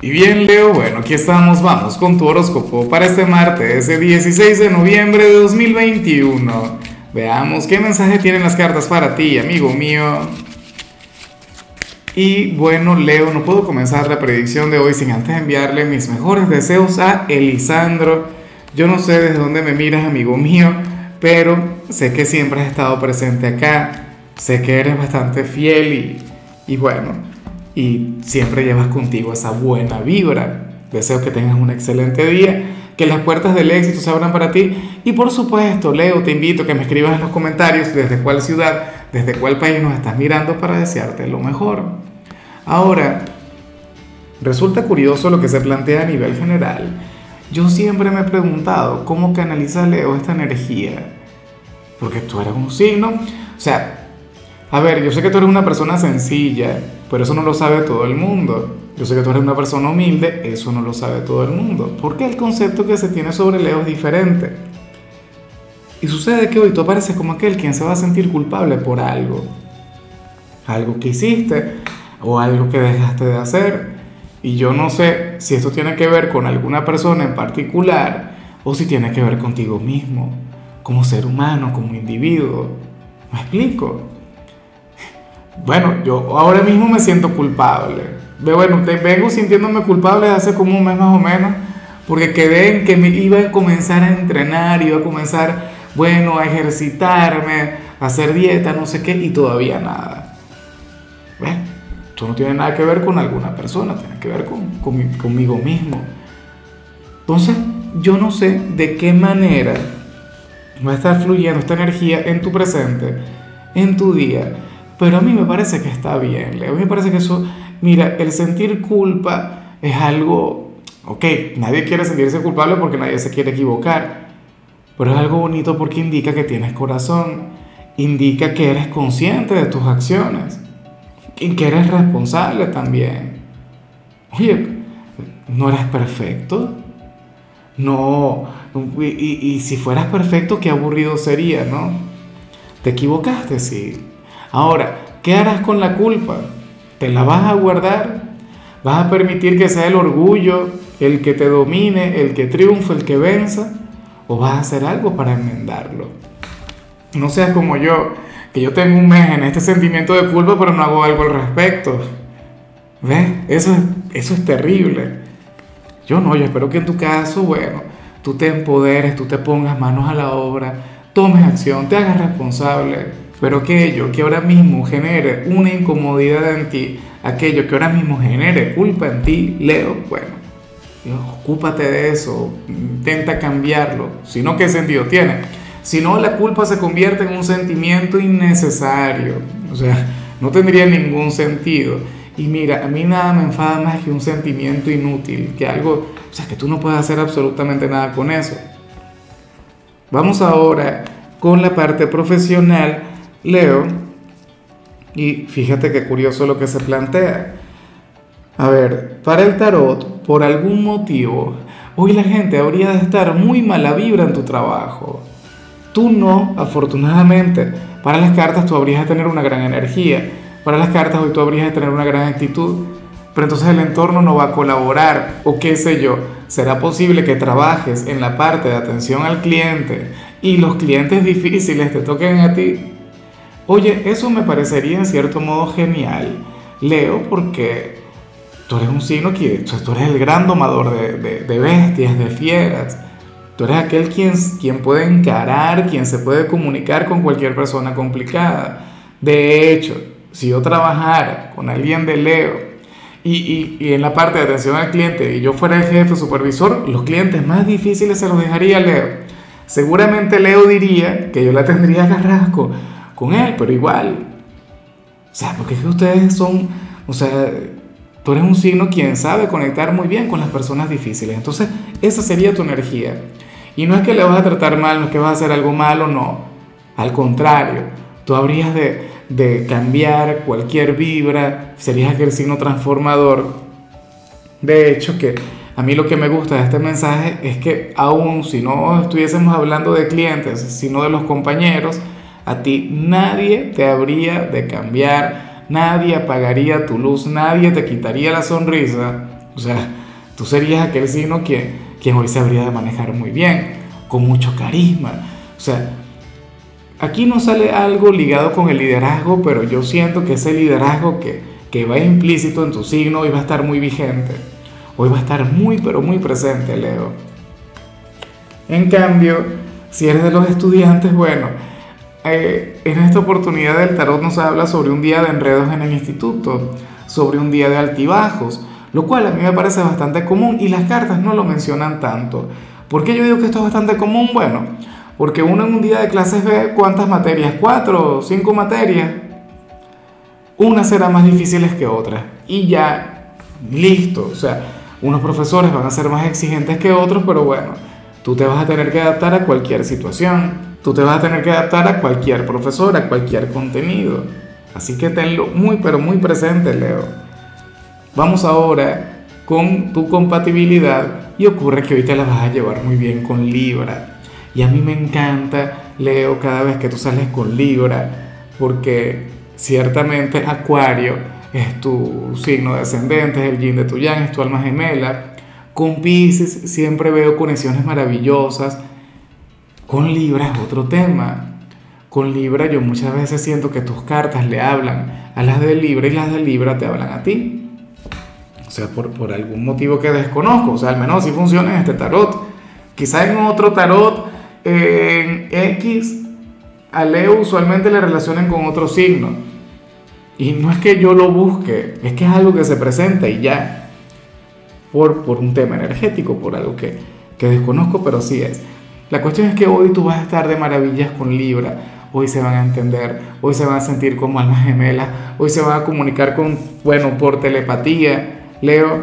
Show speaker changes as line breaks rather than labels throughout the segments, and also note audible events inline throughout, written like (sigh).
Y bien, Leo, bueno, aquí estamos, vamos con tu horóscopo para este martes, ese 16 de noviembre de 2021. Veamos qué mensaje tienen las cartas para ti, amigo mío. Y bueno, Leo, no puedo comenzar la predicción de hoy sin antes enviarle mis mejores deseos a Elisandro. Yo no sé desde dónde me miras, amigo mío, pero sé que siempre has estado presente acá, sé que eres bastante fiel y, y bueno y siempre llevas contigo esa buena vibra. Deseo que tengas un excelente día, que las puertas del éxito se abran para ti y por supuesto, Leo, te invito a que me escribas en los comentarios desde cuál ciudad, desde cuál país nos estás mirando para desearte lo mejor. Ahora, resulta curioso lo que se plantea a nivel general. Yo siempre me he preguntado cómo canaliza Leo esta energía. Porque tú eres un signo, o sea, a ver, yo sé que tú eres una persona sencilla, pero eso no lo sabe todo el mundo. Yo sé que tú eres una persona humilde, eso no lo sabe todo el mundo. Porque el concepto que se tiene sobre Leo es diferente. Y sucede que hoy tú apareces como aquel quien se va a sentir culpable por algo. Algo que hiciste o algo que dejaste de hacer. Y yo no sé si esto tiene que ver con alguna persona en particular o si tiene que ver contigo mismo, como ser humano, como individuo. ¿Me explico? Bueno, yo ahora mismo me siento culpable. Bueno, te vengo sintiéndome culpable hace como un mes más o menos, porque quedé en que me iba a comenzar a entrenar, iba a comenzar, bueno, a ejercitarme, a hacer dieta, no sé qué, y todavía nada. ¿Ves? Esto no tiene nada que ver con alguna persona, tiene que ver con, conmigo mismo. Entonces, yo no sé de qué manera va a estar fluyendo esta energía en tu presente, en tu día pero a mí me parece que está bien, Leo. A mí me parece que eso, mira, el sentir culpa es algo, ok, nadie quiere sentirse culpable porque nadie se quiere equivocar, pero es algo bonito porque indica que tienes corazón, indica que eres consciente de tus acciones y que eres responsable también. Oye, no eres perfecto. No, y, y si fueras perfecto, qué aburrido sería, ¿no? Te equivocaste, sí Ahora, ¿qué harás con la culpa? ¿Te la vas a guardar? ¿Vas a permitir que sea el orgullo el que te domine, el que triunfe, el que venza? ¿O vas a hacer algo para enmendarlo? No seas como yo, que yo tengo un mes en este sentimiento de culpa, pero no hago algo al respecto. ¿Ves? Eso, eso es terrible. Yo no, yo espero que en tu caso, bueno, tú te empoderes, tú te pongas manos a la obra, tomes acción, te hagas responsable pero aquello que ahora mismo genere una incomodidad en ti, aquello que ahora mismo genere culpa en ti, Leo, bueno, ocúpate de eso, intenta cambiarlo, si no, ¿qué sentido tiene? Si no, la culpa se convierte en un sentimiento innecesario, o sea, no tendría ningún sentido. Y mira, a mí nada me enfada más que un sentimiento inútil, que algo, o sea, que tú no puedes hacer absolutamente nada con eso. Vamos ahora con la parte profesional Leo, y fíjate qué curioso lo que se plantea. A ver, para el tarot, por algún motivo, hoy la gente habría de estar muy mala vibra en tu trabajo. Tú no, afortunadamente. Para las cartas tú habrías de tener una gran energía. Para las cartas hoy tú habrías de tener una gran actitud. Pero entonces el entorno no va a colaborar. O qué sé yo, será posible que trabajes en la parte de atención al cliente y los clientes difíciles te toquen a ti Oye, eso me parecería en cierto modo genial, Leo, porque tú eres un signo que tú eres el gran domador de, bestias, de fieras. Tú eres aquel quien, quien puede encarar, quien se puede comunicar con cualquier persona complicada. De hecho, si yo trabajara con alguien de Leo y, y, en la parte de atención al cliente y yo fuera el jefe supervisor, los clientes más difíciles se los dejaría Leo. Seguramente Leo diría que yo la tendría a carrasco con él, pero igual. O sea, porque es que ustedes son, o sea, tú eres un signo quien sabe conectar muy bien con las personas difíciles. Entonces, esa sería tu energía. Y no es que le vas a tratar mal, no es que vas a hacer algo malo, no. Al contrario, tú habrías de, de cambiar cualquier vibra, serías aquel signo transformador. De hecho, que a mí lo que me gusta de este mensaje es que aún si no estuviésemos hablando de clientes, sino de los compañeros, a ti nadie te habría de cambiar, nadie apagaría tu luz, nadie te quitaría la sonrisa O sea, tú serías aquel signo quien, quien hoy sabría de manejar muy bien, con mucho carisma. O sea, aquí no sale algo ligado con el liderazgo, pero yo siento que ese liderazgo que, que va implícito en tu signo hoy va a estar muy vigente. Hoy va a estar muy, pero muy presente, Leo. En cambio, si eres de los estudiantes, bueno, eh, en esta oportunidad del tarot nos habla sobre un día de enredos en el instituto, sobre un día de altibajos, lo cual a mí me parece bastante común y las cartas no lo mencionan tanto. ¿Por qué yo digo que esto es bastante común? Bueno, porque uno en un día de clases ve cuántas materias, cuatro cinco materias, unas serán más difíciles que otras y ya, listo, o sea, unos profesores van a ser más exigentes que otros, pero bueno, tú te vas a tener que adaptar a cualquier situación. Tú te vas a tener que adaptar a cualquier profesor, a cualquier contenido. Así que tenlo muy, pero muy presente, Leo. Vamos ahora con tu compatibilidad y ocurre que hoy te la vas a llevar muy bien con Libra. Y a mí me encanta, Leo, cada vez que tú sales con Libra, porque ciertamente Acuario es tu signo descendente, es el yin de tu yang, es tu alma gemela. Con Pisces siempre veo conexiones maravillosas con Libra es otro tema. Con Libra yo muchas veces siento que tus cartas le hablan a las de Libra y las de Libra te hablan a ti. O sea, por, por algún motivo que desconozco. O sea, al menos así funciona en este tarot. Quizá en otro tarot, en X, a Leo usualmente le relacionen con otro signo. Y no es que yo lo busque, es que es algo que se presenta y ya. Por, por un tema energético, por algo que, que desconozco, pero sí es. La cuestión es que hoy tú vas a estar de maravillas con Libra. Hoy se van a entender, hoy se van a sentir como almas gemelas, hoy se van a comunicar con, bueno, por telepatía. Leo,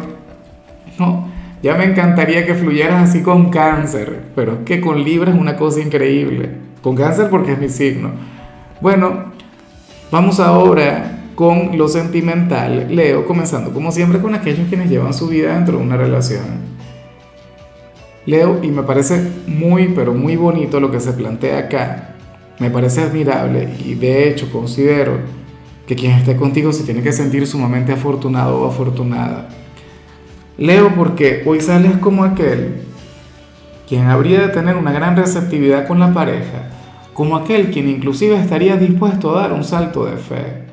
no, ya me encantaría que fluyeras así con cáncer, pero es que con Libra es una cosa increíble. Con cáncer porque es mi signo. Bueno, vamos ahora con lo sentimental. Leo, comenzando como siempre con aquellos quienes llevan su vida dentro de una relación. Leo, y me parece muy, pero muy bonito lo que se plantea acá. Me parece admirable y de hecho considero que quien esté contigo se tiene que sentir sumamente afortunado o afortunada. Leo porque hoy sales como aquel quien habría de tener una gran receptividad con la pareja, como aquel quien inclusive estaría dispuesto a dar un salto de fe.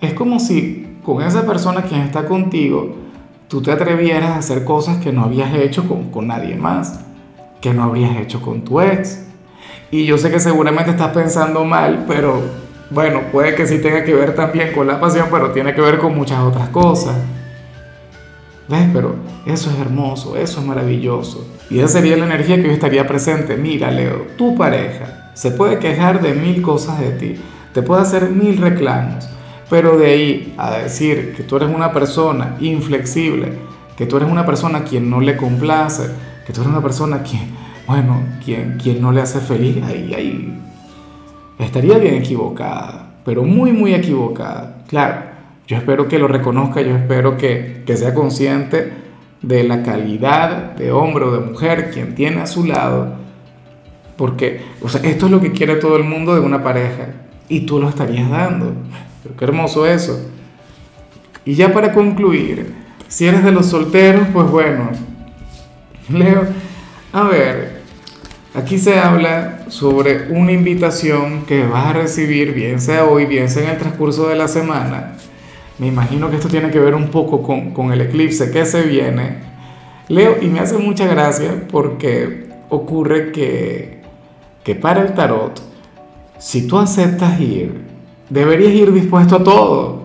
Es como si con esa persona quien está contigo, tú te atrevieras a hacer cosas que no habías hecho con, con nadie más, que no habrías hecho con tu ex. Y yo sé que seguramente estás pensando mal, pero bueno, puede que sí tenga que ver también con la pasión, pero tiene que ver con muchas otras cosas. ¿Ves? Pero eso es hermoso, eso es maravilloso. Y esa sería la energía que hoy estaría presente. Mira, Leo, tu pareja se puede quejar de mil cosas de ti, te puede hacer mil reclamos, pero de ahí a decir que tú eres una persona inflexible, que tú eres una persona a quien no le complace, que tú eres una persona quien, bueno, quien, quien no le hace feliz, ahí, ahí estaría bien equivocada, pero muy, muy equivocada. Claro, yo espero que lo reconozca, yo espero que, que sea consciente de la calidad de hombre o de mujer quien tiene a su lado, porque o sea, esto es lo que quiere todo el mundo de una pareja y tú lo estarías dando qué hermoso eso. Y ya para concluir, si eres de los solteros, pues bueno, (laughs) Leo, a ver, aquí se habla sobre una invitación que vas a recibir, bien sea hoy, bien sea en el transcurso de la semana. Me imagino que esto tiene que ver un poco con, con el eclipse que se viene. Leo, y me hace mucha gracia porque ocurre que, que para el tarot, si tú aceptas ir, Deberías ir dispuesto a todo,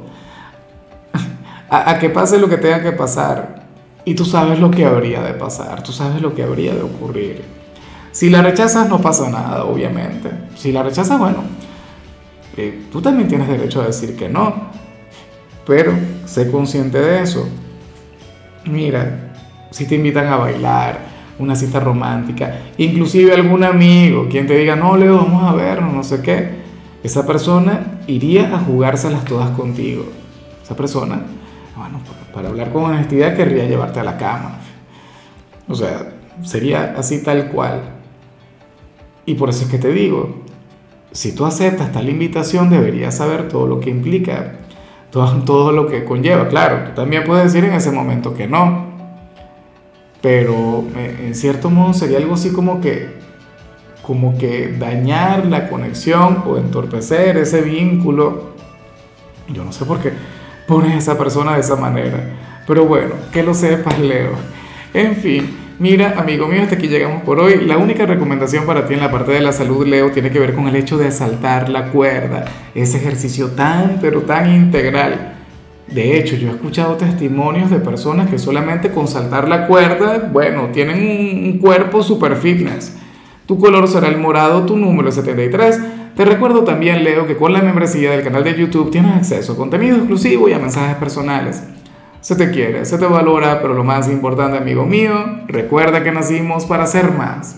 a, que pase lo que tenga que pasar. Y tú sabes lo que habría de pasar, tú sabes lo que habría de ocurrir. Si la rechazas no pasa nada, obviamente. Si la rechazas, bueno, eh, tú también tienes derecho a decir que no. Pero sé consciente de eso. Mira, si te invitan a bailar, una cita romántica, inclusive algún amigo, quien te diga, no, Leo, vamos a vernos, no sé qué esa persona iría a jugárselas todas contigo. Esa persona, bueno, para hablar con honestidad, querría llevarte a la cama. O sea, sería así tal cual. Y por eso es que te digo, si tú aceptas tal invitación, deberías saber todo lo que implica, todo, todo lo que conlleva. Claro, tú también puedes decir en ese momento que no. pero eh, en cierto modo sería algo así como que, como que dañar la conexión o entorpecer ese vínculo. Yo no sé por qué pones a esa persona de esa manera, pero bueno, que lo sepas, Leo. En fin. Mira, amigo mío, hasta aquí llegamos por hoy. La única recomendación para ti en la parte de la salud, Leo, tiene que ver con el hecho de saltar la cuerda. Ese ejercicio tan, pero tan integral. De hecho, yo he escuchado testimonios de personas que solamente con saltar la cuerda, bueno, tienen un cuerpo super fitness. Tu color será el morado, tu número es 73. Te recuerdo también, Leo, que con la membresía del canal de YouTube tienes acceso a contenido exclusivo y a mensajes personales. Se te quiere, se te valora, pero lo más importante, amigo mío, recuerda que nacimos para ser más.